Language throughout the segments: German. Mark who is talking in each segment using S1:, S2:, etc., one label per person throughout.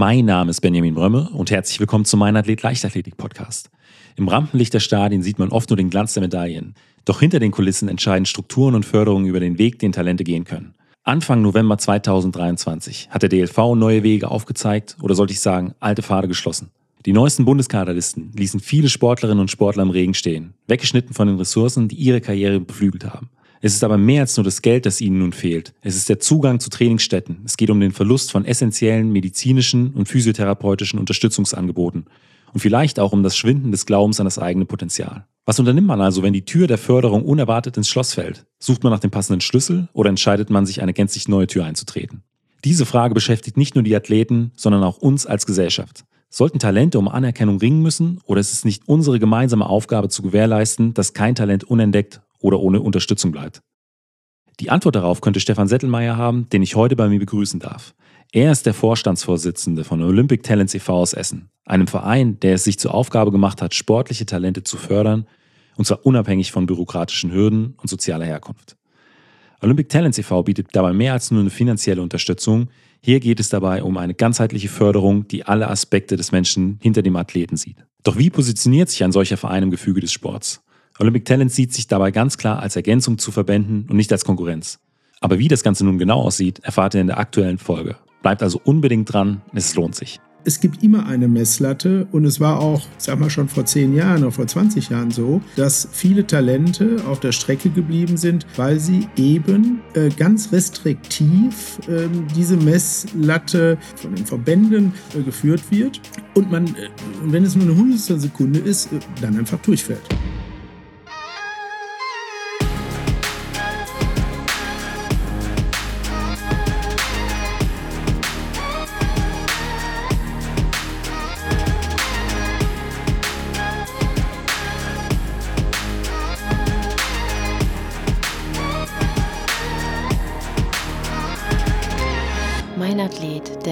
S1: Mein Name ist Benjamin Brömme und herzlich willkommen zu meinem Athlet Leichtathletik Podcast. Im Rampenlicht der Stadien sieht man oft nur den Glanz der Medaillen. Doch hinter den Kulissen entscheiden Strukturen und Förderungen über den Weg, den Talente gehen können. Anfang November 2023 hat der DLV neue Wege aufgezeigt oder sollte ich sagen, alte Pfade geschlossen. Die neuesten Bundeskaderlisten ließen viele Sportlerinnen und Sportler im Regen stehen, weggeschnitten von den Ressourcen, die ihre Karriere beflügelt haben. Es ist aber mehr als nur das Geld, das ihnen nun fehlt. Es ist der Zugang zu Trainingsstätten. Es geht um den Verlust von essentiellen medizinischen und physiotherapeutischen Unterstützungsangeboten. Und vielleicht auch um das Schwinden des Glaubens an das eigene Potenzial. Was unternimmt man also, wenn die Tür der Förderung unerwartet ins Schloss fällt? Sucht man nach dem passenden Schlüssel oder entscheidet man sich, eine gänzlich neue Tür einzutreten? Diese Frage beschäftigt nicht nur die Athleten, sondern auch uns als Gesellschaft. Sollten Talente um Anerkennung ringen müssen oder ist es nicht unsere gemeinsame Aufgabe zu gewährleisten, dass kein Talent unentdeckt oder ohne Unterstützung bleibt? Die Antwort darauf könnte Stefan Settelmeier haben, den ich heute bei mir begrüßen darf. Er ist der Vorstandsvorsitzende von Olympic Talents e.V. aus Essen, einem Verein, der es sich zur Aufgabe gemacht hat, sportliche Talente zu fördern, und zwar unabhängig von bürokratischen Hürden und sozialer Herkunft. Olympic Talents e.V. bietet dabei mehr als nur eine finanzielle Unterstützung. Hier geht es dabei um eine ganzheitliche Förderung, die alle Aspekte des Menschen hinter dem Athleten sieht. Doch wie positioniert sich ein solcher Verein im Gefüge des Sports? Olympic Talent sieht sich dabei ganz klar als Ergänzung zu Verbänden und nicht als Konkurrenz. Aber wie das Ganze nun genau aussieht, erfahrt ihr in der aktuellen Folge. Bleibt also unbedingt dran, es lohnt sich.
S2: Es gibt immer eine Messlatte und es war auch, sag mal schon vor zehn Jahren oder vor 20 Jahren so, dass viele Talente auf der Strecke geblieben sind, weil sie eben äh, ganz restriktiv äh, diese Messlatte von den Verbänden äh, geführt wird und man, äh, wenn es nur eine Hundertstel Sekunde ist, äh, dann einfach durchfällt.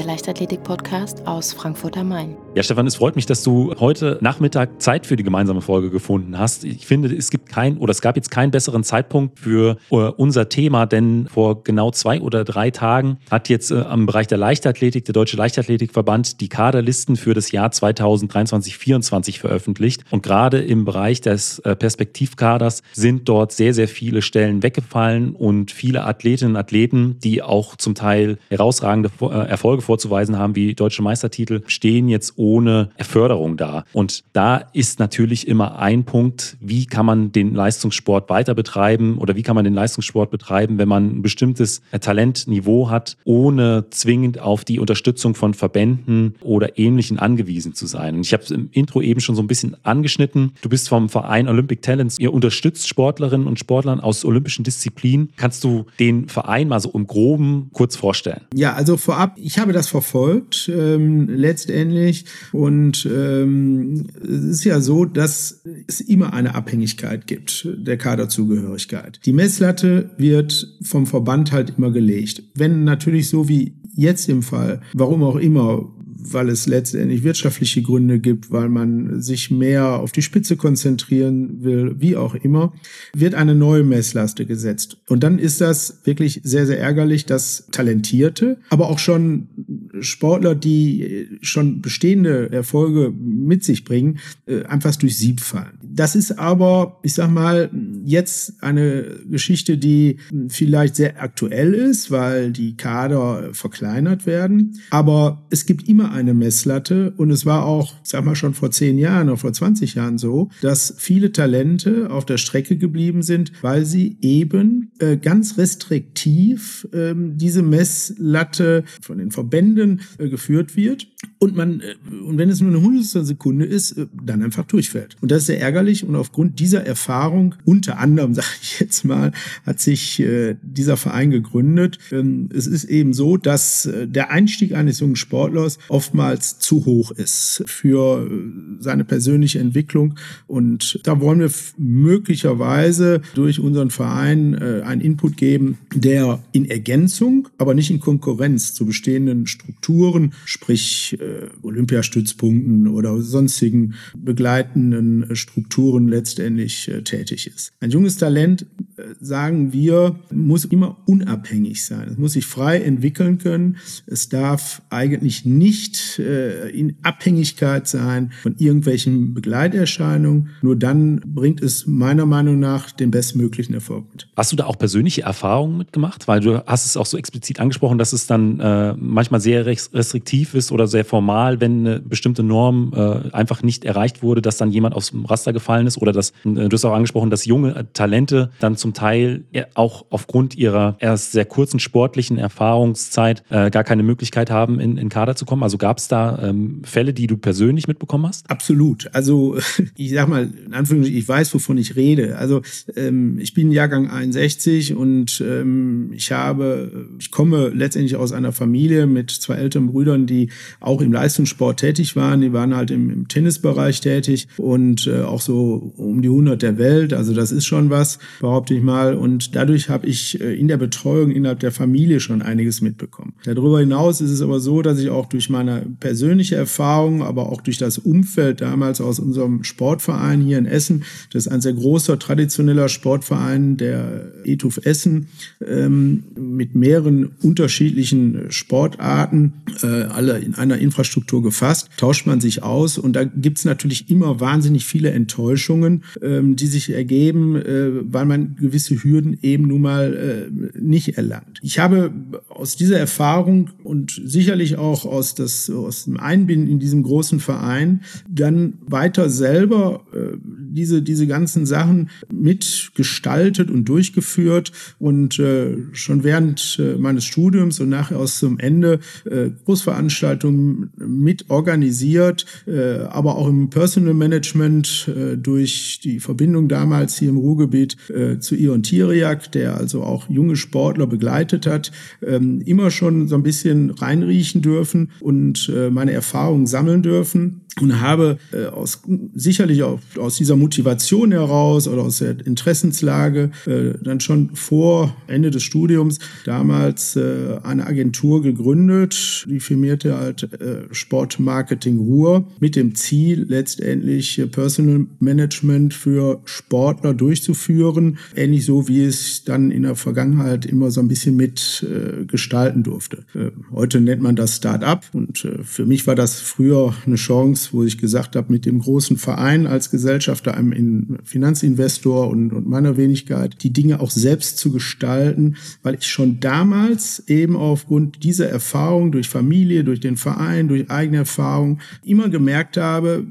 S3: Leichtathletik-Podcast aus Frankfurt am Main.
S1: Ja, Stefan, es freut mich, dass du heute Nachmittag Zeit für die gemeinsame Folge gefunden hast. Ich finde, es gibt kein oder es gab jetzt keinen besseren Zeitpunkt für äh, unser Thema, denn vor genau zwei oder drei Tagen hat jetzt äh, am Bereich der Leichtathletik, der Deutsche Leichtathletikverband, die Kaderlisten für das Jahr 2023-2024 veröffentlicht. Und gerade im Bereich des äh, Perspektivkaders sind dort sehr, sehr viele Stellen weggefallen und viele Athletinnen und Athleten, die auch zum Teil herausragende Erfolge vorzuweisen haben, wie deutsche Meistertitel, stehen jetzt ohne Förderung da. Und da ist natürlich immer ein Punkt, wie kann man den Leistungssport weiter betreiben oder wie kann man den Leistungssport betreiben, wenn man ein bestimmtes Talentniveau hat, ohne zwingend auf die Unterstützung von Verbänden oder Ähnlichen angewiesen zu sein. Und ich habe es im Intro eben schon so ein bisschen angeschnitten. Du bist vom Verein Olympic Talents. Ihr unterstützt Sportlerinnen und Sportlern aus olympischen Disziplinen. Kannst du den Verein mal so im Groben kurz vorstellen?
S2: Ja, also vorab, ich habe das verfolgt. Ähm, letztendlich und ähm, es ist ja so, dass es immer eine Abhängigkeit gibt der Kaderzugehörigkeit. Die Messlatte wird vom Verband halt immer gelegt. Wenn natürlich so wie jetzt im Fall, warum auch immer, weil es letztendlich wirtschaftliche Gründe gibt, weil man sich mehr auf die Spitze konzentrieren will, wie auch immer, wird eine neue Messlaste gesetzt. Und dann ist das wirklich sehr, sehr ärgerlich, dass Talentierte, aber auch schon Sportler, die schon bestehende Erfolge mit sich bringen, äh, einfach durch Sieb fallen. Das ist aber, ich sag mal, jetzt eine Geschichte, die vielleicht sehr aktuell ist, weil die Kader verkleinert werden. Aber es gibt immer eine Messlatte und es war auch, sag mal, schon vor zehn Jahren oder vor 20 Jahren so, dass viele Talente auf der Strecke geblieben sind, weil sie eben äh, ganz restriktiv äh, diese Messlatte von den Verbänden äh, geführt wird und man, äh, und wenn es nur eine hundertstel Sekunde ist, äh, dann einfach durchfällt. Und das ist sehr ärgerlich und aufgrund dieser Erfahrung, unter anderem, sage ich jetzt mal, hat sich äh, dieser Verein gegründet. Ähm, es ist eben so, dass der Einstieg eines jungen Sportlers oftmals zu hoch ist für seine persönliche Entwicklung und da wollen wir möglicherweise durch unseren Verein einen Input geben, der in Ergänzung, aber nicht in Konkurrenz zu bestehenden Strukturen sprich äh, Olympiastützpunkten oder sonstigen begleitenden Strukturen letztendlich äh, tätig ist. Ein junges Talent, äh, sagen wir, muss immer unabhängig sein. Es muss sich frei entwickeln können. Es darf eigentlich nicht äh, in Abhängigkeit sein von irgendwelchen Begleiterscheinungen. Nur dann bringt es meiner Meinung nach den bestmöglichen Erfolg mit.
S1: Hast du da auch persönliche Erfahrungen mitgemacht? Weil du hast es auch so explizit angesprochen, dass es dann äh, manchmal sehr restriktiv ist oder sehr formal, wenn eine bestimmte Norm äh, einfach nicht erreicht wurde, dass dann jemand dem Raster gefallen ist oder dass, äh, du hast auch angesprochen, dass junge Talente dann zum Teil auch aufgrund ihrer erst sehr kurzen sportlichen Erfahrungszeit äh, gar keine Möglichkeit haben, in, in Kader zu kommen. Also gab es da ähm, Fälle, die du persönlich mitbekommen hast?
S2: Absolut. Also ich sag mal, in Anführungszeichen, ich weiß, wovon ich rede. Also ähm, ich bin Jahrgang 61 und ähm, ich habe, ich komme letztendlich aus einer Familie mit zwei älteren Brüdern, die auch im Leistungssport tätig waren. Die waren halt im, im Tennisbereich tätig und äh, auch so um die 100 der Welt. Also das ist schon was, behaupte ich mal. Und dadurch habe ich äh, in der Betreuung innerhalb der Familie schon einiges mitbekommen. Darüber hinaus ist es aber so, dass ich auch durch meine persönliche Erfahrung, aber auch durch das Umfeld damals aus unserem Sportverein hier in Essen, das ist ein sehr großer traditioneller Sportverein, der ETUF Essen, ähm, mit mehreren unterschiedlichen Sportarten, äh, alle in einer Infrastruktur gefasst, tauscht man sich aus und da gibt es natürlich immer wahnsinnig viele Enttäuschungen, ähm, die sich ergeben, äh, weil man gewisse Hürden eben nun mal äh, nicht erlangt. Ich habe aus dieser Erfahrung und sicherlich auch aus, das, aus dem Einbinden in diesem großen Verein dann weiter selber äh, diese, diese ganzen Sachen mitgestaltet und durchgeführt und äh, schon während äh, meines Studiums und nachher aus zum Ende äh, Großveranstaltungen mit organisiert, äh, aber auch im Personal Management äh, durch die Verbindung damals hier im Ruhrgebiet äh, zu Ion Tiriak, der also auch junge Sportler begleitet hat, ähm, immer schon so ein bisschen reinriechen dürfen und äh, meine Erfahrungen sammeln dürfen und habe äh, aus, sicherlich auch aus dieser Motivation heraus oder aus der Interessenslage äh, dann schon vor Ende des Studiums damals äh, eine Agentur gegründet, die firmierte halt äh, Sportmarketing Ruhr mit dem Ziel letztendlich äh, Personal Management für Sportler durchzuführen, ähnlich so wie es dann in der Vergangenheit immer so ein bisschen mit äh, gestalten durfte. Äh, heute nennt man das Start-up und äh, für mich war das früher eine Chance, wo ich gesagt habe, mit dem großen Verein als Gesellschafter, einem Finanzinvestor und, und meiner Wenigkeit, die Dinge auch selbst zu gestalten, weil ich schon damals eben aufgrund dieser Erfahrung durch Familie, durch den Verein, durch eigene Erfahrung immer gemerkt habe,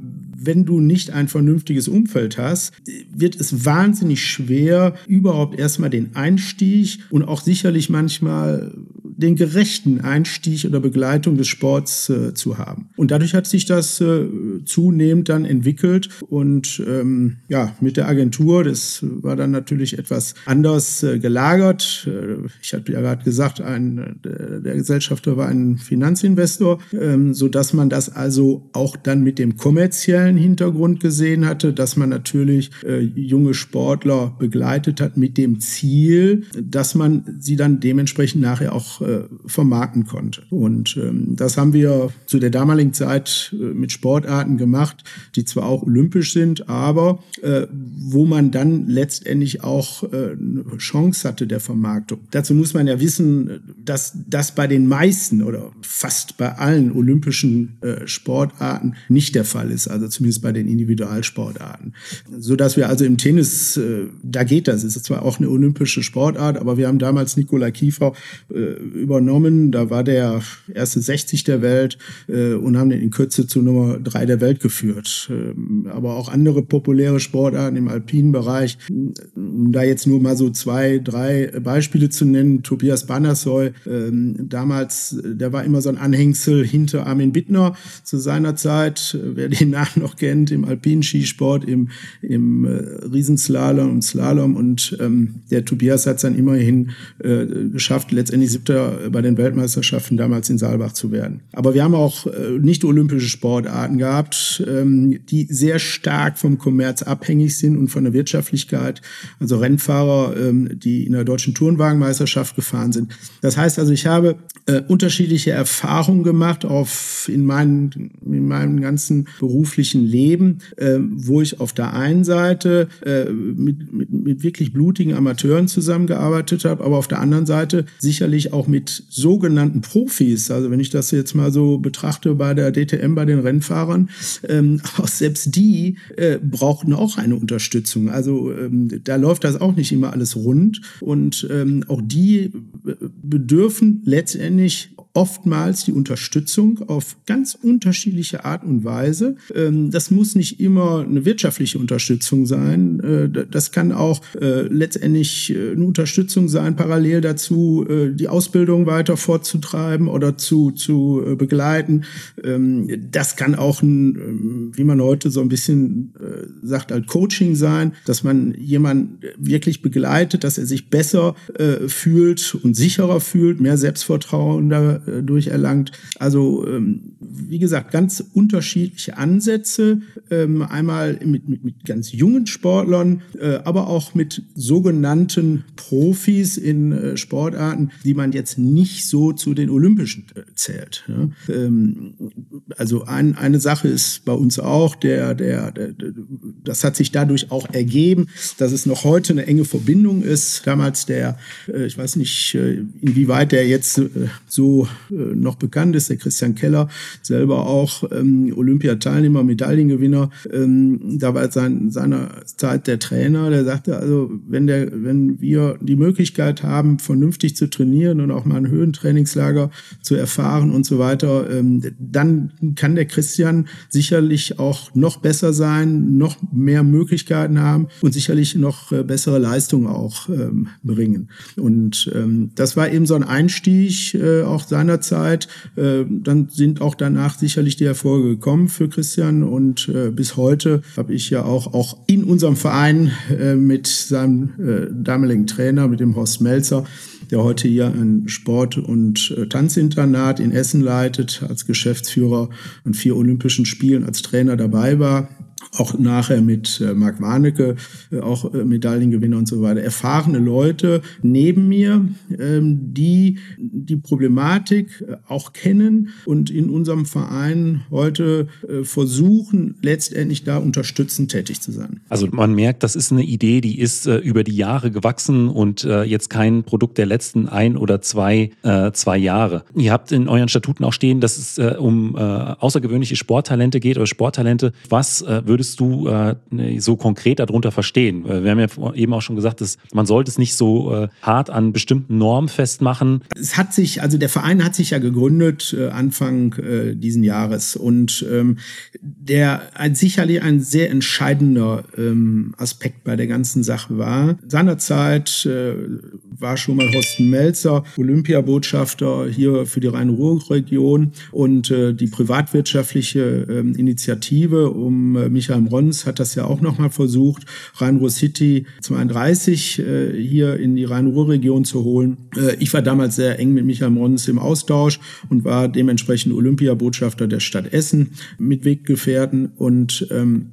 S2: wenn du nicht ein vernünftiges Umfeld hast, wird es wahnsinnig schwer, überhaupt erstmal den Einstieg und auch sicherlich manchmal den gerechten Einstieg oder Begleitung des Sports äh, zu haben. Und dadurch hat sich das äh, zunehmend dann entwickelt und ähm, ja, mit der Agentur, das war dann natürlich etwas anders äh, gelagert. Äh, ich hatte ja gerade gesagt, ein, äh, der Gesellschafter war ein Finanzinvestor, ähm, so dass man das also auch dann mit dem kommerziellen Hintergrund gesehen hatte, dass man natürlich äh, junge Sportler begleitet hat mit dem Ziel, dass man sie dann dementsprechend nachher auch äh, vermarkten konnte. Und ähm, das haben wir zu der damaligen Zeit äh, mit Sportarten gemacht, die zwar auch olympisch sind, aber äh, wo man dann letztendlich auch äh, eine Chance hatte der Vermarktung. Dazu muss man ja wissen, dass das bei den meisten oder fast bei allen olympischen äh, Sportarten nicht der Fall ist, also zumindest bei den Individualsportarten. So dass wir also im Tennis, äh, da geht das, es ist zwar auch eine olympische Sportart, aber wir haben damals Nikola Kiefer übernommen. Da war der erste 60 der Welt äh, und haben den in Kürze zu Nummer 3 der Welt geführt. Ähm, aber auch andere populäre Sportarten im alpinen Bereich, um da jetzt nur mal so zwei, drei Beispiele zu nennen. Tobias Bannersoy, ähm, damals, der war immer so ein Anhängsel hinter Armin Bittner zu seiner Zeit. Wer den Namen noch kennt, im alpinen Skisport, im, im äh, Riesenslalom und Slalom. Und ähm, der Tobias hat es dann immerhin äh, geschafft, letztendlich siebter Bei den Weltmeisterschaften damals in Saalbach zu werden. Aber wir haben auch äh, nicht olympische Sportarten gehabt, ähm, die sehr stark vom Kommerz abhängig sind und von der Wirtschaftlichkeit. Also Rennfahrer, ähm, die in der deutschen Turnwagenmeisterschaft gefahren sind. Das heißt also, ich habe äh, unterschiedliche Erfahrungen gemacht auf in, meinen, in meinem ganzen beruflichen Leben, äh, wo ich auf der einen Seite äh, mit, mit, mit wirklich blutigen Amateuren zusammengearbeitet habe, aber auf der anderen Seite sicherlich auch mit sogenannten Profis. Also wenn ich das jetzt mal so betrachte bei der DTM, bei den Rennfahrern, ähm, auch selbst die äh, brauchten auch eine Unterstützung. Also ähm, da läuft das auch nicht immer alles rund und ähm, auch die bedürfen letztendlich oftmals die Unterstützung auf ganz unterschiedliche Art und Weise. Ähm, das muss nicht immer eine wirtschaftliche Unterstützung sein. Äh, das kann auch äh, letztendlich äh, eine Unterstützung sein, parallel dazu die Ausbildung weiter fortzutreiben oder zu, zu begleiten. Ähm, das kann auch ein, ähm, wie man heute so ein bisschen sagt, ein Coaching sein, dass man jemanden wirklich begleitet, dass er sich besser fühlt und sicherer fühlt, mehr Selbstvertrauen da durch erlangt. Also ähm, wie gesagt, ganz unterschiedliche Ansätze. Ähm, einmal mit, mit, mit ganz jungen Sportlern, äh, aber auch mit sogenannten Profis in äh, Sportarten, die man jetzt nicht so zu den Olympischen äh, zählt. Ja? Ähm, also ein, eine Sache ist bei uns auch, der, der, der, das hat sich dadurch auch ergeben, dass es noch heute eine enge Verbindung ist. Damals der, äh, ich weiß nicht, äh, inwieweit der jetzt äh, so äh, noch bekannt ist, der Christian Keller, selber auch ähm, Olympiateilnehmer, Medaillengewinner. Ähm, da war sein, seiner Zeit der Trainer, der sagte also, wenn, der, wenn wir die Möglichkeit haben, vernünftig zu trainieren und auch mal ein Höhentrainingslager zu erfahren und so weiter, ähm, dann kann der Christian sicherlich auch noch besser sein, noch mehr Möglichkeiten haben und sicherlich noch äh, bessere Leistungen auch ähm, bringen. Und ähm, das war eben so ein Einstieg äh, auch seinerzeit. Äh, dann sind auch danach sicherlich die Erfolge gekommen für Christian und äh, bis heute habe ich ja auch, auch in unserem Verein äh, mit seinem äh, damaligen Trainer, mit dem Horst Melzer, der heute hier ein Sport- und äh, Tanzinternat in Essen leitet, als Geschäftsführer an vier Olympischen Spielen als Trainer dabei war auch nachher mit äh, Marc Warnecke, äh, auch äh, Medaillengewinner und so weiter, erfahrene Leute neben mir, ähm, die die Problematik äh, auch kennen und in unserem Verein heute äh, versuchen, letztendlich da unterstützend tätig zu sein.
S1: Also man merkt, das ist eine Idee, die ist äh, über die Jahre gewachsen und jetzt kein Produkt der letzten ein oder zwei, zwei Jahre. Ihr habt in euren Statuten auch stehen, dass es um außergewöhnliche Sporttalente geht oder Sporttalente. Was würdest du äh, so konkret darunter verstehen? Wir haben ja eben auch schon gesagt, dass man sollte es nicht so äh, hart an bestimmten Normen festmachen.
S2: Es hat sich, also der Verein hat sich ja gegründet äh, Anfang äh, diesen Jahres und ähm, der ein, sicherlich ein sehr entscheidender ähm, Aspekt bei der ganzen Sache war. Seinerzeit äh, war schon mal Horst Melzer Olympiabotschafter hier für die Rhein-Ruhr-Region und äh, die privatwirtschaftliche äh, Initiative um äh, Michael Rons hat das ja auch nochmal versucht, Rhein-Ruhr City 32 äh, hier in die Rhein-Ruhr-Region zu holen. Äh, ich war damals sehr eng mit Michael Rons im Austausch und war dementsprechend Olympiabotschafter der Stadt Essen mit Weggefährten und ähm,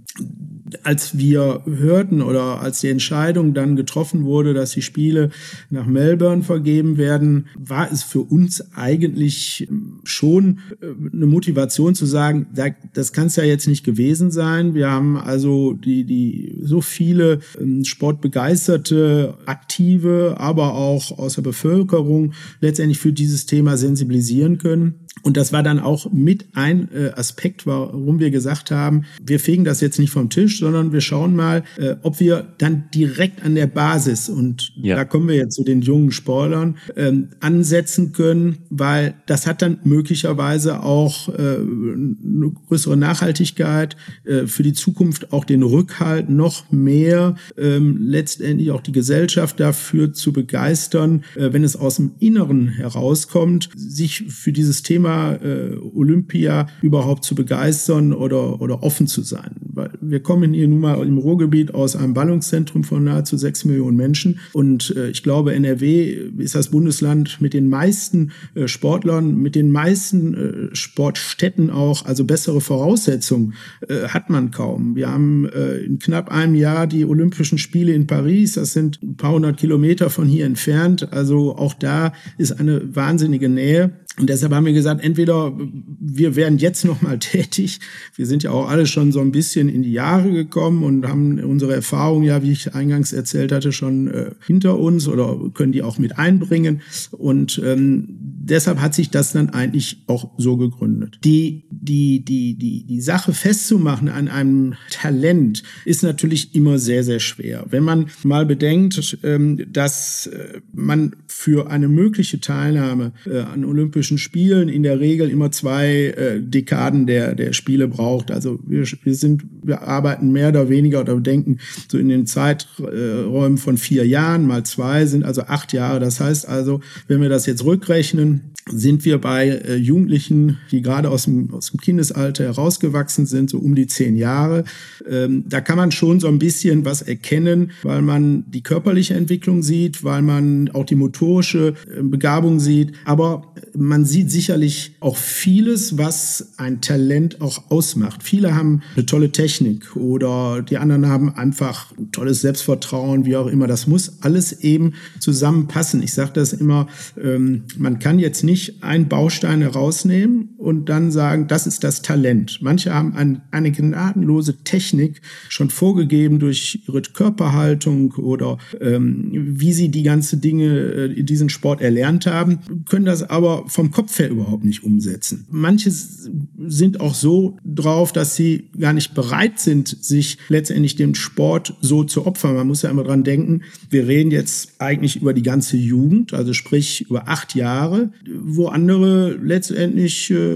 S2: als wir hörten oder als die Entscheidung dann getroffen wurde, dass die Spiele nach Melbourne vergeben werden, war es für uns eigentlich schon äh, eine Motivation zu sagen, das kann es ja jetzt nicht gewesen sein. Wir haben also die, die so viele ähm, sportbegeisterte, aktive, aber auch aus der Bevölkerung letztendlich für dieses Thema sensibilisieren können. Und das war dann auch mit ein äh, Aspekt, warum wir gesagt haben, wir fegen das jetzt nicht vom Tisch, sondern wir schauen mal, äh, ob wir dann direkt an der Basis, und ja. da kommen wir jetzt zu den jungen Sportlern, ähm, ansetzen können, weil das hat dann möglicherweise auch äh, eine größere Nachhaltigkeit, äh, für die Zukunft auch den Rückhalt, noch mehr ähm, letztendlich auch die Gesellschaft dafür zu begeistern, äh, wenn es aus dem Inneren herauskommt, sich für dieses Thema äh, Olympia überhaupt zu begeistern oder, oder offen zu sein. wir kommen hier nun mal im Ruhrgebiet aus einem Ballungszentrum von nahezu sechs Millionen Menschen. Und äh, ich glaube, NRW ist das Bundesland mit den meisten äh, Sportlern, mit den meisten äh, Sportstätten auch. Also bessere Voraussetzungen äh, hat man kaum. Wir haben äh, in knapp einem Jahr die Olympischen Spiele in Paris. Das sind ein paar hundert Kilometer von hier entfernt. Also auch da ist eine wahnsinnige Nähe. Und deshalb haben wir gesagt, entweder wir werden jetzt noch mal tätig. Wir sind ja auch alle schon so ein bisschen in die Jahre gekommen und haben unsere Erfahrungen ja, wie ich eingangs erzählt hatte, schon äh, hinter uns oder können die auch mit einbringen. Und ähm, deshalb hat sich das dann eigentlich auch so gegründet. Die, die, die, die, die Sache festzumachen an einem Talent ist natürlich immer sehr, sehr schwer. Wenn man mal bedenkt, ähm, dass äh, man für eine mögliche Teilnahme äh, an Olympischen Spielen in der Regel immer zwei äh, Dekaden der, der Spiele braucht. Also wir, wir sind, wir arbeiten mehr oder weniger oder denken so in den Zeiträumen von vier Jahren mal zwei sind also acht Jahre. Das heißt also, wenn wir das jetzt rückrechnen, sind wir bei äh, Jugendlichen, die gerade aus dem, aus dem Kindesalter herausgewachsen sind, so um die zehn Jahre. Ähm, da kann man schon so ein bisschen was erkennen, weil man die körperliche Entwicklung sieht, weil man auch die motorische äh, Begabung sieht. Aber man sieht sicherlich auch vieles, was ein Talent auch ausmacht. Viele haben eine tolle Technik oder die anderen haben einfach ein tolles Selbstvertrauen, wie auch immer. Das muss alles eben zusammenpassen. Ich sage das immer, ähm, man kann jetzt nicht nicht einen Baustein herausnehmen und dann sagen, das ist das Talent. Manche haben ein, eine gnadenlose Technik schon vorgegeben durch ihre Körperhaltung oder ähm, wie sie die ganze Dinge, äh, diesen Sport erlernt haben, können das aber vom Kopf her überhaupt nicht umsetzen. Manche sind auch so drauf, dass sie gar nicht bereit sind, sich letztendlich dem Sport so zu opfern. Man muss ja immer dran denken, wir reden jetzt eigentlich über die ganze Jugend, also sprich über acht Jahre wo andere letztendlich äh,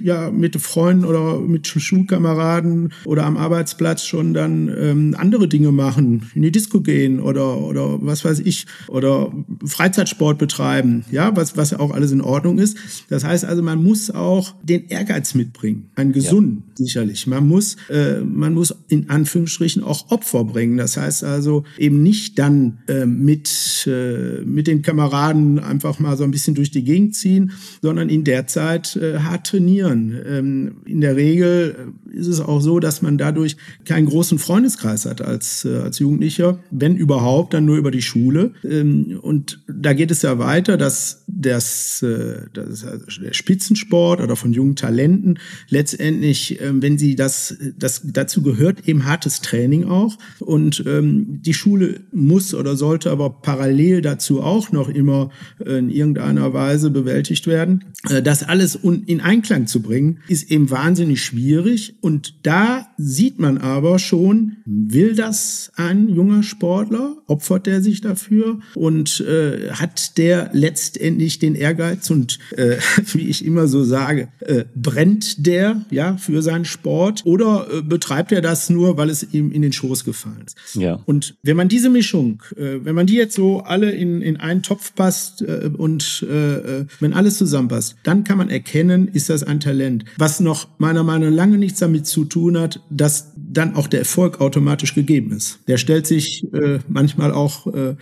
S2: ja mit Freunden oder mit Schulkameraden oder am Arbeitsplatz schon dann ähm, andere Dinge machen, in die Disco gehen oder oder was weiß ich oder Freizeitsport betreiben, ja, was was auch alles in Ordnung ist. Das heißt also, man muss auch den Ehrgeiz mitbringen, einen gesunden ja. sicherlich. Man muss äh, man muss in Anführungsstrichen auch Opfer bringen. Das heißt also eben nicht dann äh, mit äh, mit den Kameraden einfach mal so ein bisschen durch die Gegend ziehen, sondern in der Zeit äh, hart trainieren. Ähm, in der Regel äh, ist es auch so, dass man dadurch keinen großen Freundeskreis hat als, äh, als Jugendlicher, wenn überhaupt, dann nur über die Schule. Ähm, und da geht es ja weiter, dass das, äh, das also der Spitzensport oder von jungen Talenten letztendlich, äh, wenn sie das, das dazu gehört eben hartes Training auch. Und ähm, die Schule muss oder sollte aber parallel dazu auch noch immer in irgendeiner Weise bewältigt werden. Das alles in Einklang zu bringen, ist eben wahnsinnig schwierig. Und da sieht man aber schon, will das ein junger Sportler? Opfert er sich dafür? Und äh, hat der letztendlich den Ehrgeiz und, äh, wie ich immer so sage, äh, brennt der ja für seinen Sport? Oder äh, betreibt er das nur, weil es ihm in den Schoß gefallen ist? Ja. Und wenn man diese Mischung, äh, wenn man die jetzt so alle in, in einen Topf passt äh, und äh, wenn alles zusammenpasst, dann kann man erkennen, ist das ein Talent. Was noch meiner Meinung nach lange nichts damit zu tun hat, dass dann auch der Erfolg automatisch gegeben ist. Der stellt sich äh, manchmal auch äh,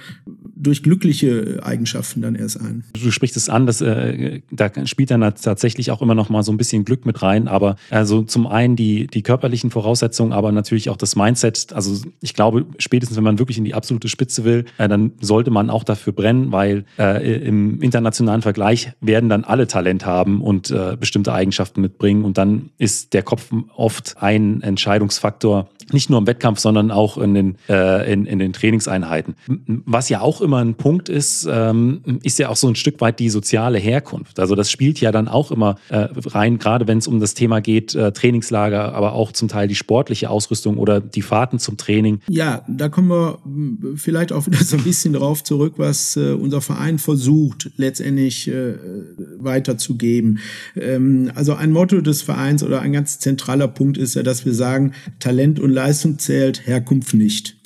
S2: durch glückliche Eigenschaften dann erst ein.
S1: Du sprichst es an, dass äh, da spielt dann tatsächlich auch immer noch mal so ein bisschen Glück mit rein, aber also zum einen die die körperlichen Voraussetzungen, aber natürlich auch das Mindset. Also ich glaube, spätestens wenn man wirklich in die absolute Spitze will, äh, dann sollte man auch dafür brennen, weil äh, im internationalen Vergleich werden dann alle Talent haben und äh, bestimmte Eigenschaften mitbringen und dann ist der Kopf oft ein Entscheidungsfaktor, nicht nur im Wettkampf, sondern auch in den äh, in, in den Trainingseinheiten. Was ja auch immer ein Punkt ist, ähm, ist ja auch so ein Stück weit die soziale Herkunft. Also das spielt ja dann auch immer äh, rein, gerade wenn es um das Thema geht, äh, Trainingslager, aber auch zum Teil die sportliche Ausrüstung oder die Fahrten zum Training.
S2: Ja, da kommen wir vielleicht auch wieder so ein bisschen drauf zurück, was äh, unser Verein versucht letztendlich äh, weiterzugeben. Ähm, also ein Motto des Vereins oder ein ganz zentraler Punkt ist ja, dass wir sagen, Talent und Leistung zählt, Herkunft nicht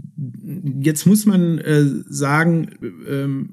S2: Jetzt muss man äh, sagen, ähm,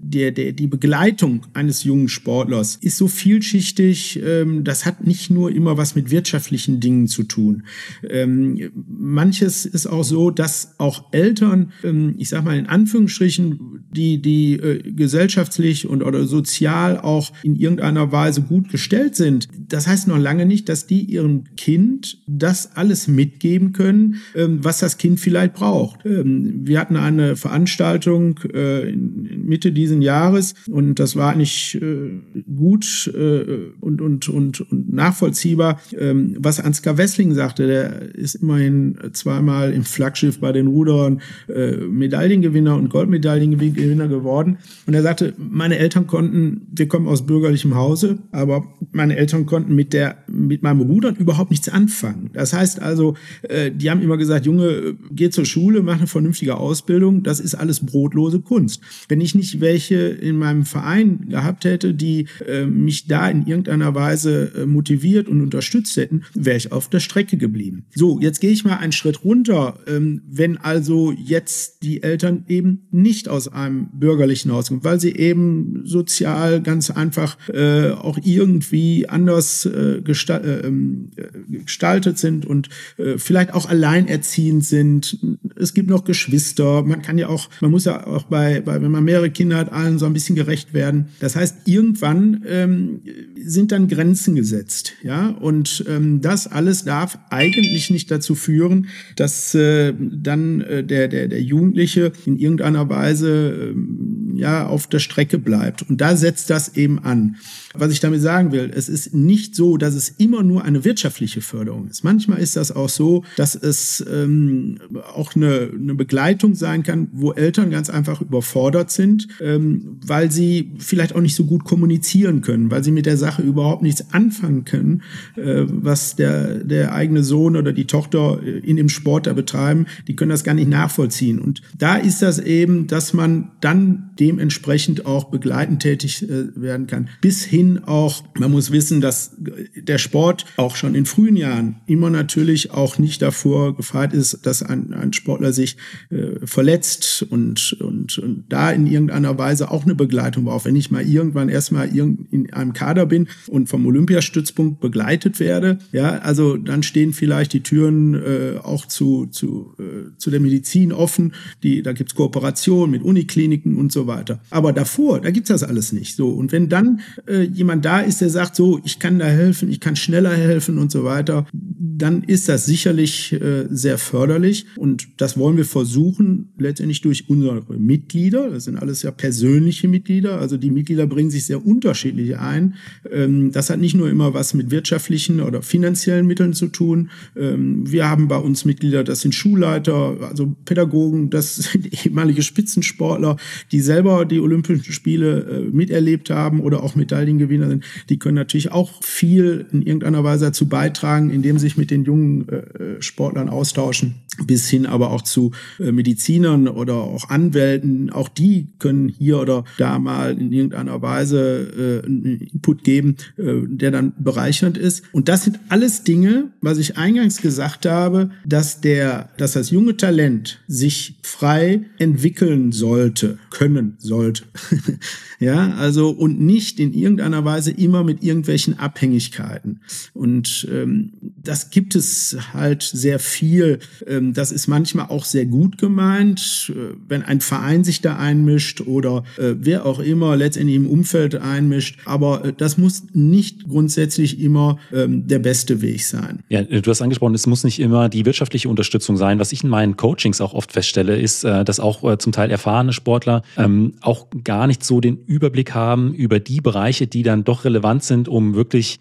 S2: der, der, die Begleitung eines jungen Sportlers ist so vielschichtig, ähm, das hat nicht nur immer was mit wirtschaftlichen Dingen zu tun. Ähm, manches ist auch so, dass auch Eltern, ähm, ich sag mal in Anführungsstrichen, die, die äh, gesellschaftlich und oder sozial auch in irgendeiner Weise gut gestellt sind. Das heißt noch lange nicht, dass die ihrem Kind das alles mitgeben können, ähm, was das Kind vielleicht braucht. Ähm, wir hatten eine Veranstaltung äh, in Mitte diesen Jahres und das war nicht äh, gut äh, und, und, und, und nachvollziehbar, ähm, was Ansgar Wessling sagte. Der ist immerhin zweimal im Flaggschiff bei den Ruderern äh, Medaillengewinner und Goldmedaillengewinner geworden. Und er sagte, meine Eltern konnten, wir kommen aus bürgerlichem Hause, aber meine Eltern konnten mit der, mit meinem Rudern überhaupt nichts anfangen. Das heißt also, äh, die haben immer gesagt, Junge, geh zur Schule, mach eine vernünftige Ausbildung. Das ist alles brotlose Kunst. Wenn ich nicht welche in meinem Verein gehabt hätte, die äh, mich da in irgendeiner Weise äh, motiviert und unterstützt hätten, wäre ich auf der Strecke geblieben. So, jetzt gehe ich mal einen Schritt runter. Ähm, wenn also jetzt die Eltern eben nicht aus einem bürgerlichen Haus kommen, weil sie eben sozial ganz einfach äh, auch irgendwie anders äh, gestal äh, ähm, gestaltet sind und äh, vielleicht auch alleinerziehend sind. Es gibt noch Geschwister. Man kann ja auch, man muss ja auch bei, bei wenn man mehrere Kinder hat, allen so ein bisschen gerecht werden. Das heißt, irgendwann ähm, sind dann Grenzen gesetzt, ja. Und ähm, das alles darf eigentlich nicht dazu führen, dass äh, dann äh, der der der Jugendliche in irgendeiner Weise ähm, ja auf der Strecke bleibt. Und da setzt das eben an. Was ich damit sagen will, es ist nicht so, dass es immer nur eine wirtschaftliche Förderung ist. Manchmal ist das auch so, dass es ähm, auch eine, eine Begleitung sein kann, wo Eltern ganz einfach überfordert sind, ähm, weil sie vielleicht auch nicht so gut kommunizieren können, weil sie mit der Sache überhaupt nichts anfangen können, äh, was der, der eigene Sohn oder die Tochter äh, in dem Sport da betreiben. Die können das gar nicht nachvollziehen. Und da ist das eben, dass man dann dementsprechend auch begleitend tätig äh, werden kann. Bis hin auch, man muss wissen, dass der Sport auch schon in frühen Jahren immer natürlich auch nicht davor gefeit ist, dass ein, ein Sportler sich äh, verletzt und, und, und da in irgendeiner Weise auch eine Begleitung braucht. Wenn ich mal irgendwann erstmal in einem Kader bin und vom Olympiastützpunkt begleitet werde, ja, also dann stehen vielleicht die Türen äh, auch zu, zu, äh, zu der Medizin offen. Die, da gibt's Kooperation mit Unikliniken und so weiter. Aber davor, da gibt's das alles nicht. So und wenn dann äh, jemand da ist, der sagt, so, ich kann da helfen, ich kann schneller helfen und so weiter, dann ist das sicherlich äh, sehr förderlich und das wollen wir versuchen letztendlich durch unsere Mitglieder. Das sind alles ja persönliche Mitglieder, also die Mitglieder bringen sich sehr unterschiedlich ein. Ähm, das hat nicht nur immer was mit wirtschaftlichen oder finanziellen Mitteln zu tun. Ähm, wir haben bei uns Mitglieder, das sind Schulleiter, also Pädagogen, das sind ehemalige Spitzensportler, die selber die Olympischen Spiele äh, miterlebt haben oder auch Medaillengewinner sind. Die können natürlich auch viel in irgendeiner Weise dazu beitragen, indem sie sich mit den jungen äh, Sportlern austauschen, bis hin aber auch zu äh, Medizinern oder auch Anwälten. Auch die können hier oder da mal in irgendeiner Weise einen Input geben, der dann bereichernd ist. Und das sind alles Dinge, was ich eingangs gesagt habe, dass der, dass das junge Talent sich frei entwickeln sollte, können sollte. ja, also und nicht in irgendeiner Weise immer mit irgendwelchen Abhängigkeiten. Und ähm, das gibt es halt sehr viel. Ähm, das ist manchmal auch sehr gut gemeint, äh, wenn ein Verein sich da einmischt oder äh, wer auch immer letztendlich im Umfeld einmischt. Aber äh, das muss nicht grundsätzlich immer ähm, der beste Weg sein.
S1: Ja, du hast angesprochen, es muss nicht immer die wirtschaftliche Unterstützung sein. Was ich in meinen Coachings auch oft feststelle, ist, dass auch zum Teil erfahrene Sportler ähm, auch gar nicht so den Überblick haben über die Bereiche, die dann doch relevant sind, um wirklich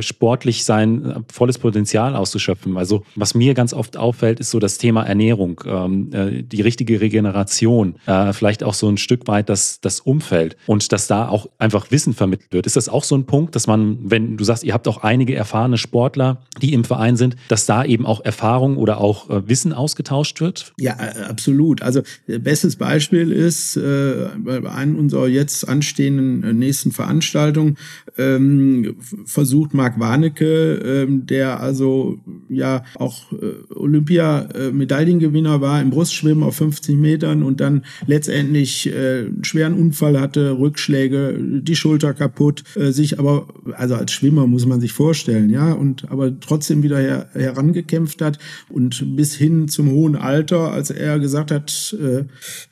S1: sportlich sein volles Potenzial auszuschöpfen. Also was mir ganz oft auffällt, ist so das Thema Ernährung, ähm, äh, die richtige Regeneration, äh, vielleicht auch so ein Stück weit das, das Umfeld und dass da auch einfach Wissen vermittelt wird. Ist das auch so ein Punkt, dass man, wenn du sagst, ihr habt auch einige erfahrene Sportler, die im Verein sind, dass da eben auch Erfahrung oder auch äh, Wissen ausgetauscht wird?
S2: Ja, absolut. Also bestes Beispiel ist äh, bei einem unserer jetzt anstehenden nächsten Veranstaltungen ähm, versucht Marc Warnecke, ähm, der also ja auch äh, Olympia-Medaillengewinner war im Brustschwimmen auf 50 Metern und dann letztendlich äh, einen schweren Unfall hatte, Rückschläge, die Schulter kaputt, äh, sich aber, also als Schwimmer muss man sich vorstellen, ja, und aber trotzdem wieder her, herangekämpft hat und bis hin zum hohen Alter, als er gesagt hat, äh,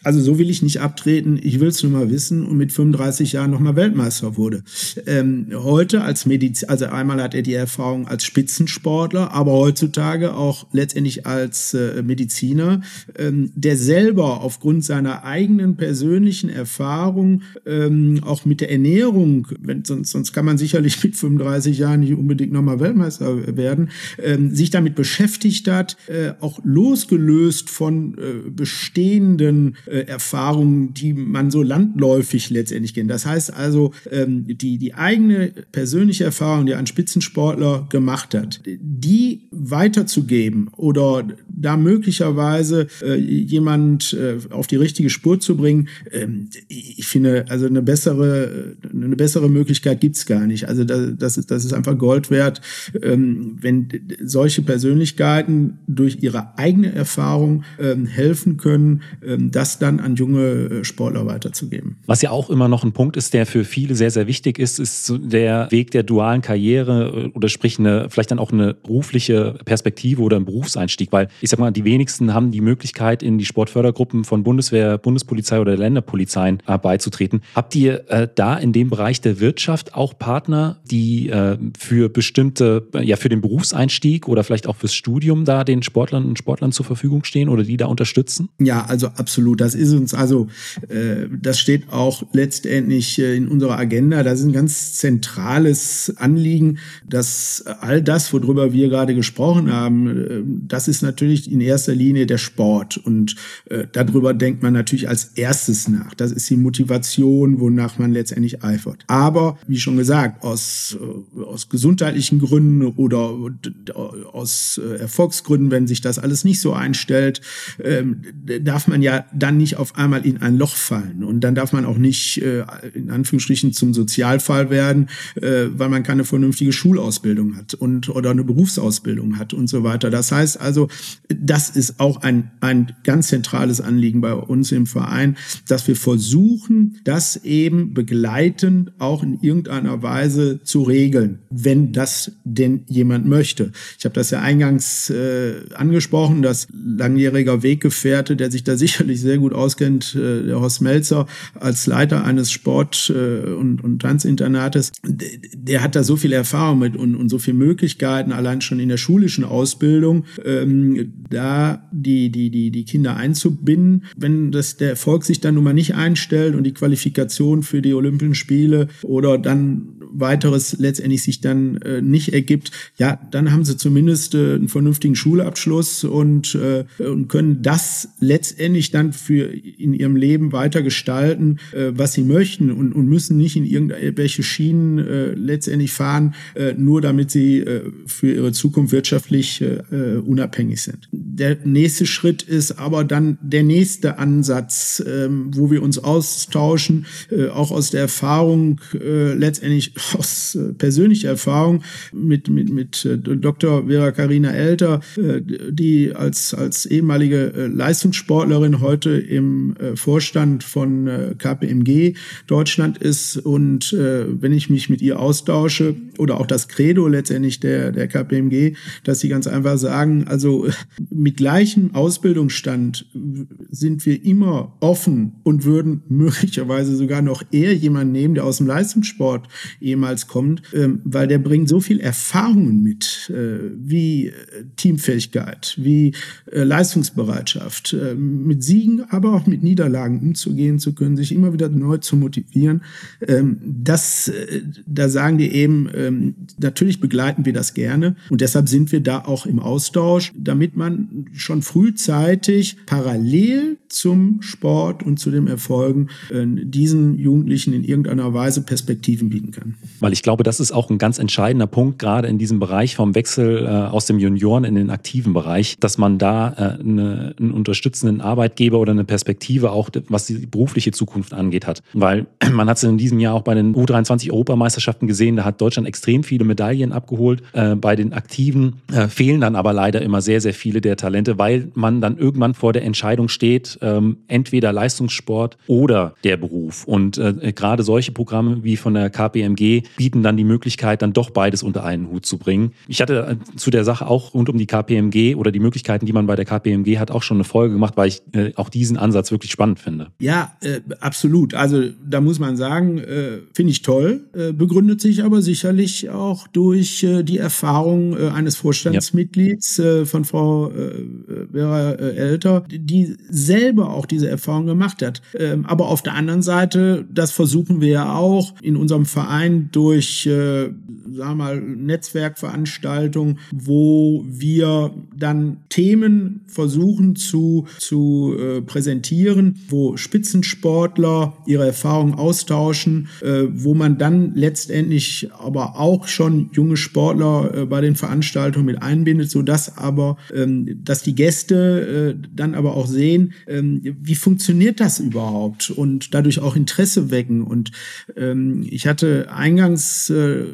S2: also so will ich nicht abtreten, ich will es nur mal wissen und mit 35 Jahren nochmal Weltmeister wurde. Ähm, heute als Medizin, also einmal hat er die Erfahrung als Spitzensportler, aber heutzutage auch letztendlich als äh, Mediziner, ähm, der selber aufgrund seiner eigenen persönlichen Erfahrung ähm, auch mit der Ernährung, wenn, sonst, sonst kann man sicherlich mit 35 Jahren nicht unbedingt nochmal Weltmeister werden, ähm, sich damit beschäftigt hat, äh, auch losgelöst von äh, bestehenden äh, Erfahrungen, die man so landläufig letztendlich kennt. Das heißt also, ähm, die, die eigene persönliche Erfahrung, die ein Spitzensportler gemacht hat, die weiterzugeben oder da möglicherweise äh, jemand äh, auf die richtige Spur zu bringen, ähm, ich finde, also eine bessere, eine bessere Möglichkeit gibt's gar nicht. Also das, das, ist, das ist einfach Gold wert, ähm, wenn solche Persönlichkeiten durch ihre eigene Erfahrung ähm, helfen können, ähm, das dann an junge äh, Sportler weiterzugeben.
S1: Was ja auch immer noch ein Punkt ist, der für viele sehr, sehr wichtig ist, ist der Weg der dualen Karriere äh, oder sprich eine, vielleicht dann auch eine berufliche Perspektive oder ein Berufseinstieg, weil ich sag mal, die wenigsten haben die Möglichkeit, in die Sportfördergruppen von Bundeswehr, Bundespolizei oder Länderpolizeien äh, beizutreten. Habt ihr äh, da in dem Bereich der Wirtschaft auch Partner, die äh, für bestimmte, ja, für den Berufseinstieg oder vielleicht auch fürs Studium da den Sportlern und Sportlern zur Verfügung stehen oder die da unterstützen?
S2: Ja, also absolut. Das ist uns also, äh, das steht auch letztendlich äh, in unserer Agenda. Das ist ein ganz zentrales Anliegen, dass all das, worüber wir gerade gesprochen haben, äh, das ist natürlich in erster Linie der Sport. Und äh, darüber denkt man natürlich als erstes nach. Das ist die Motivation, wonach man letztendlich eifert. Aber, wie schon gesagt, aus, äh, aus gesundheitlichen Gründen oder aus äh, Erfolgsgründen, wenn sich das alles nicht so einstellt, ähm, darf man ja dann nicht auf einmal in ein Loch fallen. Und dann darf man auch nicht äh, in Anführungsstrichen zum Sozialfall werden, weil man keine vernünftige Schulausbildung hat und oder eine Berufsausbildung hat und so weiter. Das heißt also, das ist auch ein, ein ganz zentrales Anliegen bei uns im Verein, dass wir versuchen, das eben begleitend auch in irgendeiner Weise zu regeln, wenn das denn jemand möchte. Ich habe das ja eingangs äh, angesprochen, dass langjähriger Weggefährte, der sich da sicherlich sehr gut auskennt, äh, der Horst Melzer als Leiter eines Sport- äh, und, und Tanzinternates, der hat da so viel Erfahrung mit und, und so viele Möglichkeiten, allein schon in der schulischen Ausbildung, ähm, da die, die, die, die Kinder einzubinden. Wenn das der Erfolg sich dann nun mal nicht einstellt und die Qualifikation für die Olympischen Spiele oder dann weiteres letztendlich sich dann äh, nicht ergibt, ja, dann haben sie zumindest äh, einen vernünftigen Schulabschluss und, äh, und können das letztendlich dann für in ihrem Leben weiter gestalten, äh, was sie möchten und, und müssen nicht in irgendwelche Schienen äh, letztendlich fahren, äh, nur damit sie äh, für ihre Zukunft wirtschaftlich äh, unabhängig sind. Der nächste Schritt ist aber dann der nächste Ansatz, äh, wo wir uns austauschen, äh, auch aus der Erfahrung äh, letztendlich aus äh, persönlicher Erfahrung mit, mit, mit äh, Dr. Vera Karina Elter, äh, die als, als ehemalige Leistungssportlerin heute im Vorstand von KPMG Deutschland ist. Und wenn ich mich mit ihr austausche oder auch das Credo letztendlich der, der KPMG, dass sie ganz einfach sagen, also mit gleichem Ausbildungsstand sind wir immer offen und würden möglicherweise sogar noch eher jemanden nehmen, der aus dem Leistungssport jemals kommt, ähm, weil der bringt so viel Erfahrungen mit, äh, wie äh, Teamfähigkeit, wie äh, Leistungsbereitschaft, mit Siegen, aber auch mit Niederlagen umzugehen zu können, sich immer wieder neu zu motivieren. Ähm, das, da sagen die eben, ähm, natürlich begleiten wir das gerne und deshalb sind wir da auch im Austausch, damit man schon frühzeitig parallel zum Sport und zu den Erfolgen diesen Jugendlichen in irgendeiner Weise Perspektiven bieten kann.
S1: Weil ich glaube, das ist auch ein ganz entscheidender Punkt, gerade in diesem Bereich vom Wechsel äh, aus dem Junioren in den aktiven Bereich, dass man da äh, eine, einen unterstützenden Arbeitgeber oder eine Perspektive auch, was die berufliche Zukunft angeht, hat. Weil man hat es in diesem Jahr auch bei den U23-Europameisterschaften gesehen, da hat Deutschland extrem viele Medaillen abgeholt. Äh, bei den Aktiven äh, fehlen dann aber leider immer sehr, sehr viele der Talente, weil man dann irgendwann vor der Entscheidung steht, ähm, entweder Leistungssport oder der Beruf. Und äh, gerade solche Programme wie von der KPMG bieten dann die Möglichkeit, dann doch beides unter einen Hut zu bringen. Ich hatte äh, zu der Sache auch rund um die KPMG oder die Möglichkeiten, die man bei der KPMG hat, auch schon eine Folge gemacht, weil ich äh, auch diesen Ansatz wirklich spannend finde.
S2: Ja, äh, absolut. Also da muss man sagen, äh, finde ich toll, äh, begründet sich aber sicherlich auch durch äh, die Erfahrung eines Vorstandsmitglieds äh, von Frau Vera Elter, die selber auch diese Erfahrung gemacht hat. Ähm, aber auf der anderen Seite, das versuchen wir ja auch in unserem Verein durch, äh, sagen mal, Netzwerkveranstaltungen, wo wir dann Themen versuchen zu, zu äh, präsentieren, wo Spitzensportler ihre Erfahrungen austauschen, äh, wo man dann letztendlich aber auch schon junge Sportler äh, bei den Veranstaltungen mit einbindet, so dass aber, ähm, dass die Gäste äh, dann aber auch sehen, ähm, wie funktioniert das überhaupt und dadurch auch Interesse wecken. Und ähm, ich hatte eingangs äh,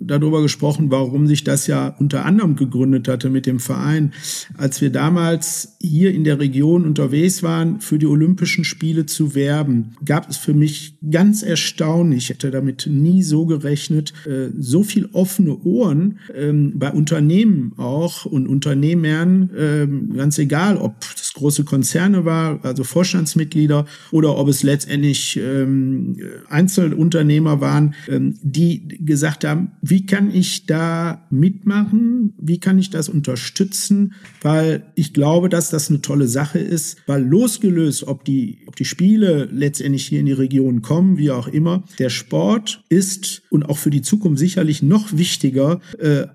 S2: darüber gesprochen, warum sich das ja unter anderem gegründet hatte mit dem Verein, als wir damals hier in der Region unterwegs waren, für die Olympischen Spiele zu werben, gab es für mich ganz erstaunlich, ich hätte damit nie so gerechnet, äh, so viel offene Ohren ähm, bei Unternehmen auch und Unternehmern, ähm, ganz egal, ob das große Konzerne war, also Vorstandsmitglieder, oder ob es letztendlich ähm, Einzelunternehmer waren, ähm, die gesagt haben, wie kann ich da mitmachen, wie kann ich das unterstützen, weil ich glaube, dass das eine tolle Sache ist, weil losgelöst, ob die, ob die Spiele letztendlich hier in die Region kommen, wie auch immer, der Sport ist und auch für die Zukunft sicherlich noch wichtiger äh,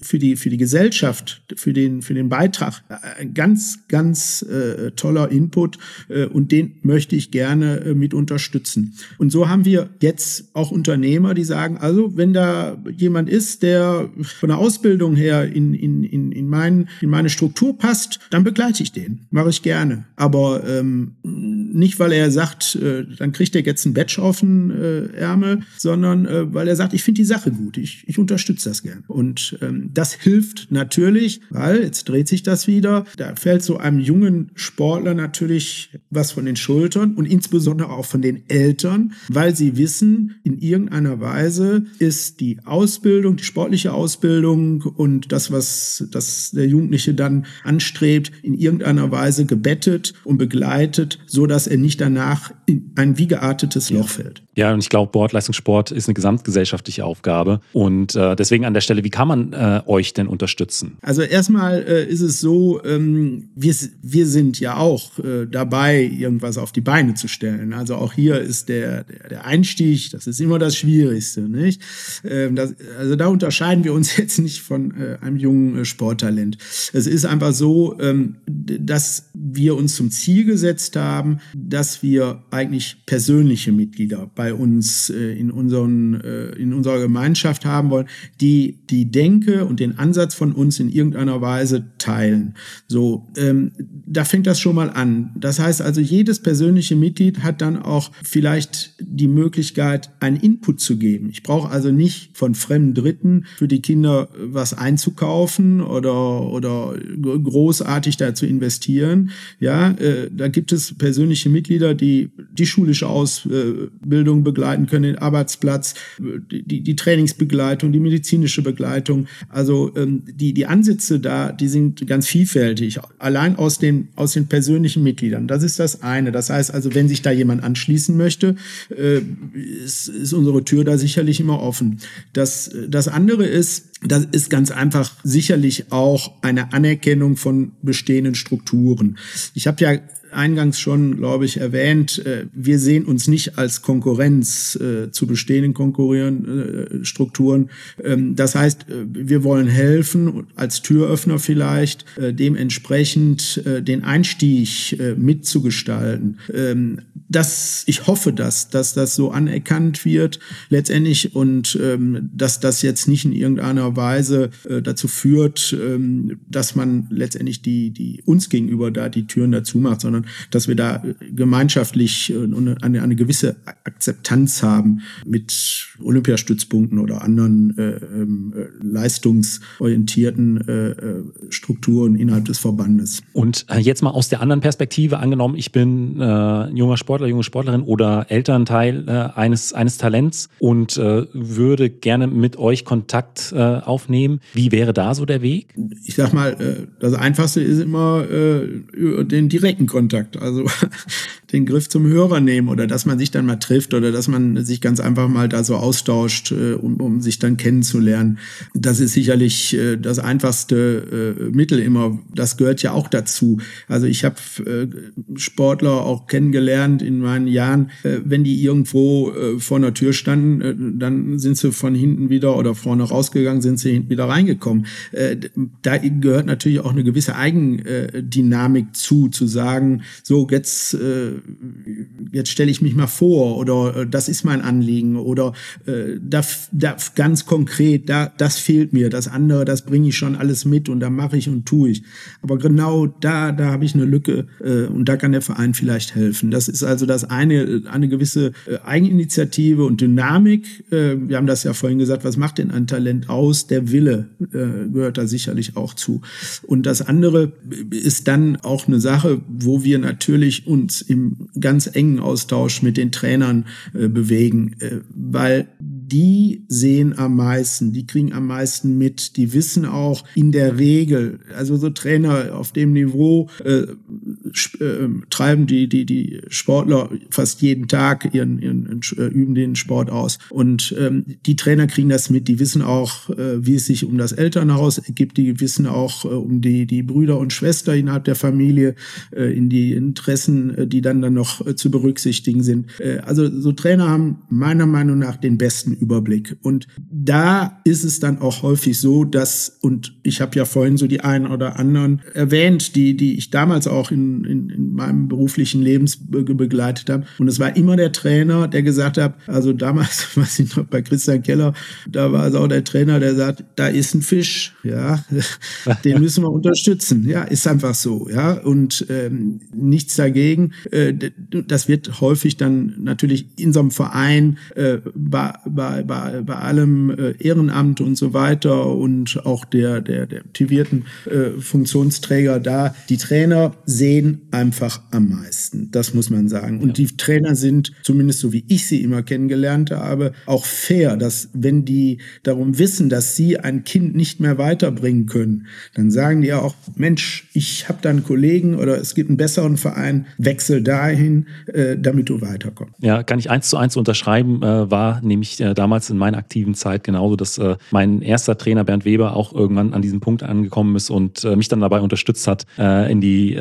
S2: für, die, für die Gesellschaft, für den, für den Beitrag. Ein ganz, ganz äh, toller Input äh, und den möchte ich gerne äh, mit unterstützen. Und so haben wir jetzt auch Unternehmer, die sagen, also wenn da jemand ist, der von der Ausbildung her in, in, in, in, mein, in meine Struktur passt, dann begleite ich den. Mache ich gerne. Aber ähm, nicht, weil er sagt, äh, dann kriegt er jetzt einen Badge auf den äh, Ärmel, sondern äh, weil er sagt, ich finde die Sache gut, ich, ich unterstütze das gern. Und ähm, das hilft natürlich, weil, jetzt dreht sich das wieder, da fällt so einem jungen Sportler natürlich was von den Schultern und insbesondere auch von den Eltern, weil sie wissen, in irgendeiner Weise ist die Ausbildung, die sportliche Ausbildung und das, was das der Jugendliche dann anstrebt, in irgendeiner Weise gebettet und begleitet, so dass er nicht danach in ein wie geartetes Loch fällt.
S1: Ja, und ich glaube, Bordleistungssport ist eine gesamtgesellschaftliche Aufgabe. Und äh, deswegen an der Stelle, wie kann man äh, euch denn unterstützen?
S2: Also erstmal äh, ist es so, ähm, wir, wir sind ja auch äh, dabei, irgendwas auf die Beine zu stellen. Also auch hier ist der, der, der Einstieg, das ist immer das Schwierigste. Nicht? Ähm, das, also da unterscheiden wir uns jetzt nicht von äh, einem jungen äh, Sporttalent. Es ist einfach so, ähm, dass wir uns zum Ziel gesetzt haben, dass wir eigentlich persönliche Mitglieder bei uns äh, in, unseren, äh, in unserer Gemeinschaft haben wollen, die die Denke und den Ansatz von uns in irgendeiner Weise teilen. So, ähm, da fängt das schon mal an. Das heißt also, jedes persönliche Mitglied hat dann auch vielleicht die Möglichkeit, einen Input zu geben. Ich brauche also nicht von fremden Dritten für die Kinder was einzukaufen oder, oder großartig da zu investieren. Ja, äh, da gibt es persönliche Mitglieder, die die schulische Ausbildung Ausbildung begleiten können, den Arbeitsplatz, die, die Trainingsbegleitung, die medizinische Begleitung. Also ähm, die, die Ansätze da, die sind ganz vielfältig, allein aus den, aus den persönlichen Mitgliedern. Das ist das eine. Das heißt also, wenn sich da jemand anschließen möchte, äh, ist, ist unsere Tür da sicherlich immer offen. Das, das andere ist, das ist ganz einfach sicherlich auch eine Anerkennung von bestehenden Strukturen. Ich habe ja eingangs schon, glaube ich, erwähnt, äh, wir sehen uns nicht als Konkurrenz äh, zu bestehenden konkurrierenden äh. Ähm, das heißt, wir wollen helfen, als Türöffner vielleicht, dementsprechend den Einstieg mitzugestalten. Ähm, das, ich hoffe, dass, dass das so anerkannt wird letztendlich und ähm, dass das jetzt nicht in irgendeiner Weise äh, dazu führt, ähm, dass man letztendlich die, die uns gegenüber da die Türen dazu macht, sondern dass wir da gemeinschaftlich äh, eine, eine gewisse Akzeptanz haben mit Olympiastützpunkten oder anderen äh, ähm, äh, leistungsorientierten äh, äh, Strukturen innerhalb des Verbandes.
S1: Und äh, jetzt mal aus der anderen Perspektive angenommen, ich bin äh, junger Sportler, junge Sportlerin oder Elternteil äh, eines, eines Talents und äh, würde gerne mit euch Kontakt äh, aufnehmen. Wie wäre da so der Weg?
S2: Ich sag mal, äh, das Einfachste ist immer äh, den direkten Kontakt. Also den Griff zum Hörer nehmen oder dass man sich dann mal trifft oder dass man sich ganz einfach mal da so austauscht, äh, um, um sich dann kennenzulernen. Das ist sicherlich äh, das einfachste äh, Mittel immer. Das gehört ja auch dazu. Also ich habe äh, Sportler auch kennengelernt in meinen Jahren. Äh, wenn die irgendwo äh, vor einer Tür standen, äh, dann sind sie von hinten wieder oder vorne rausgegangen, sind sie hinten wieder reingekommen. Äh, da gehört natürlich auch eine gewisse Eigendynamik zu, zu sagen, so jetzt äh, jetzt stelle ich mich mal vor oder äh, das ist mein Anliegen oder äh, da, da ganz konkret, da, das fehlt mir, das andere, das bringe ich schon alles mit und da mache ich und tue ich. Aber genau da, da habe ich eine Lücke äh, und da kann der Verein vielleicht helfen. Das ist also das eine, eine gewisse äh, Eigeninitiative und Dynamik. Äh, wir haben das ja vorhin gesagt, was macht denn ein Talent aus? Der Wille äh, gehört da sicherlich auch zu. Und das andere ist dann auch eine Sache, wo wir natürlich uns im ganz engen Austausch mit den Trainern äh, bewegen, äh, weil die sehen am meisten, die kriegen am meisten mit, die wissen auch in der Regel, also so Trainer auf dem Niveau äh, äh, treiben die, die, die Sportler fast jeden Tag ihren, ihren äh, üben den Sport aus. Und ähm, die Trainer kriegen das mit, die wissen auch, äh, wie es sich um das Elternhaus ergibt, die wissen auch äh, um die, die Brüder und Schwester innerhalb der Familie, äh, in die Interessen, äh, die dann, dann noch äh, zu berücksichtigen sind. Äh, also so Trainer haben meiner Meinung nach den besten Überblick. Und da ist es dann auch häufig so, dass, und ich habe ja vorhin so die einen oder anderen erwähnt, die, die ich damals auch in, in, in meinem beruflichen Leben begleitet habe. Und es war immer der Trainer, der gesagt hat, also damals, weiß ich noch, bei Christian Keller, da war es auch der Trainer, der sagt, da ist ein Fisch, ja, den müssen wir unterstützen. Ja, ist einfach so, ja. Und ähm, nichts dagegen. Äh, das wird häufig dann natürlich in so einem Verein äh, bei, bei bei, bei, allem äh, Ehrenamt und so weiter und auch der, der, der motivierten äh, Funktionsträger da. Die Trainer sehen einfach am meisten. Das muss man sagen. Und die Trainer sind, zumindest so wie ich sie immer kennengelernt habe, auch fair, dass wenn die darum wissen, dass sie ein Kind nicht mehr weiterbringen können, dann sagen die ja auch, Mensch, ich habe da einen Kollegen oder es gibt einen besseren Verein, wechsel dahin, äh, damit du weiterkommst.
S1: Ja, kann ich eins zu eins unterschreiben, äh, war nämlich äh, damals in meiner aktiven Zeit genauso, dass mein erster Trainer Bernd Weber auch irgendwann an diesem Punkt angekommen ist und mich dann dabei unterstützt hat, in die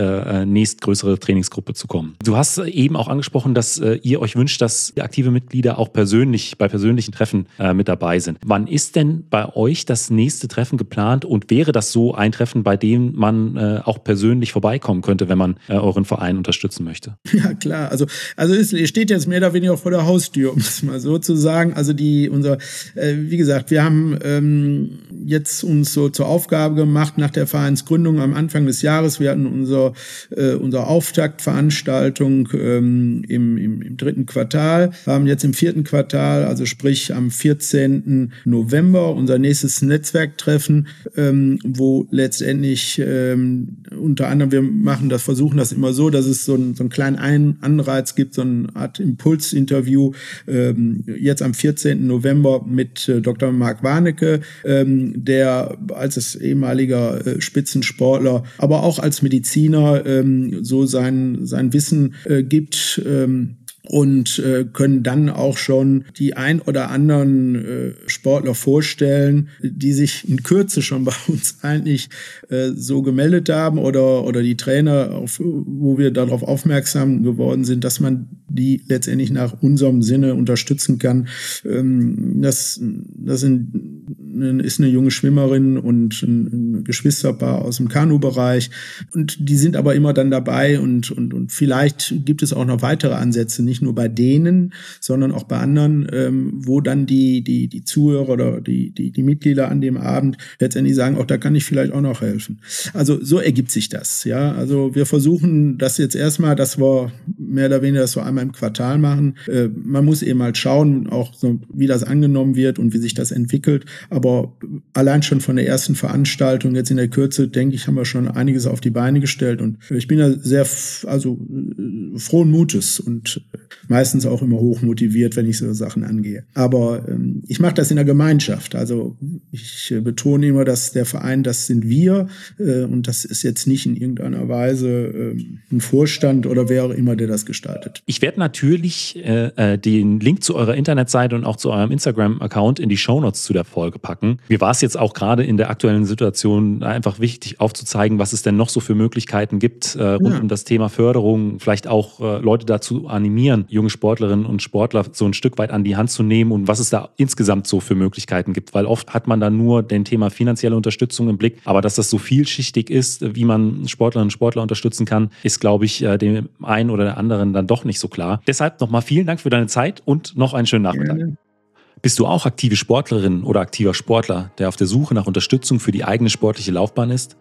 S1: nächstgrößere Trainingsgruppe zu kommen. Du hast eben auch angesprochen, dass ihr euch wünscht, dass aktive Mitglieder auch persönlich bei persönlichen Treffen mit dabei sind. Wann ist denn bei euch das nächste Treffen geplant und wäre das so ein Treffen, bei dem man auch persönlich vorbeikommen könnte, wenn man euren Verein unterstützen möchte?
S2: Ja, klar. Also, also es steht jetzt mehr oder weniger vor der Haustür, um es mal so zu sagen. Also die unser, äh, wie gesagt, wir haben ähm, jetzt uns so zur Aufgabe gemacht nach der Vereinsgründung am Anfang des Jahres. Wir hatten unser, äh, unsere Auftaktveranstaltung ähm, im, im, im dritten Quartal, haben jetzt im vierten Quartal, also sprich am 14. November, unser nächstes Netzwerktreffen, ähm, wo letztendlich ähm, unter anderem wir machen das, versuchen das immer so, dass es so, ein, so einen kleinen Ein Anreiz gibt, so eine Art Impulsinterview. Ähm, jetzt am 14. November mit äh, Dr. Marc Warnecke, ähm, der als ehemaliger äh, Spitzensportler, aber auch als Mediziner ähm, so sein, sein Wissen äh, gibt. Ähm, und äh, können dann auch schon die ein oder anderen äh, Sportler vorstellen, die sich in Kürze schon bei uns eigentlich äh, so gemeldet haben oder, oder die Trainer, auf, wo wir darauf aufmerksam geworden sind, dass man die letztendlich nach unserem Sinne unterstützen kann. Ähm, das das sind, ist eine junge Schwimmerin und ein, Geschwisterpaar aus dem Kanu-Bereich und die sind aber immer dann dabei und, und, und vielleicht gibt es auch noch weitere Ansätze, nicht nur bei denen, sondern auch bei anderen, ähm, wo dann die, die, die Zuhörer oder die, die, die Mitglieder an dem Abend letztendlich sagen, auch da kann ich vielleicht auch noch helfen. Also so ergibt sich das. Ja, also wir versuchen das jetzt erstmal, dass wir mehr oder weniger das so einmal im Quartal machen. Äh, man muss eben halt schauen, auch so, wie das angenommen wird und wie sich das entwickelt. Aber allein schon von der ersten Veranstaltung jetzt in der Kürze, denke ich, haben wir schon einiges auf die Beine gestellt und ich bin da sehr, also äh, frohen Mutes und meistens auch immer hoch motiviert, wenn ich so Sachen angehe. Aber ähm, ich mache das in der Gemeinschaft. Also ich äh, betone immer, dass der Verein, das sind wir äh, und das ist jetzt nicht in irgendeiner Weise äh, ein Vorstand oder wer auch immer, der das gestaltet.
S1: Ich werde natürlich äh, äh, den Link zu eurer Internetseite und auch zu eurem Instagram-Account in die Shownotes zu der Folge packen. Mir war es jetzt auch gerade in der aktuellen Situation einfach wichtig aufzuzeigen, was es denn noch so für Möglichkeiten gibt äh, rund ja. um das Thema Förderung, vielleicht auch äh, Leute dazu animieren, junge Sportlerinnen und Sportler so ein Stück weit an die Hand zu nehmen und was es da insgesamt so für Möglichkeiten gibt, weil oft hat man da nur den Thema finanzielle Unterstützung im Blick, aber dass das so vielschichtig ist, wie man Sportlerinnen und Sportler unterstützen kann, ist, glaube ich, äh, dem einen oder der anderen dann doch nicht so klar. Deshalb nochmal vielen Dank für deine Zeit und noch einen schönen Nachmittag. Gerne. Bist du auch aktive Sportlerin oder aktiver Sportler, der auf der Suche nach Unterstützung für die eigene sportliche Laufbahn ist?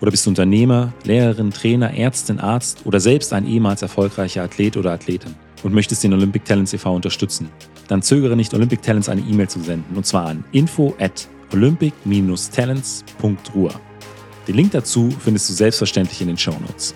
S1: Oder bist du Unternehmer, Lehrerin, Trainer, Ärztin, Arzt oder selbst ein ehemals erfolgreicher Athlet oder Athletin und möchtest den Olympic Talents e.V. unterstützen? Dann zögere nicht, Olympic Talents eine E-Mail zu senden und zwar an info at olympic-talents.ruhr. Den Link dazu findest du selbstverständlich in den Show Notes.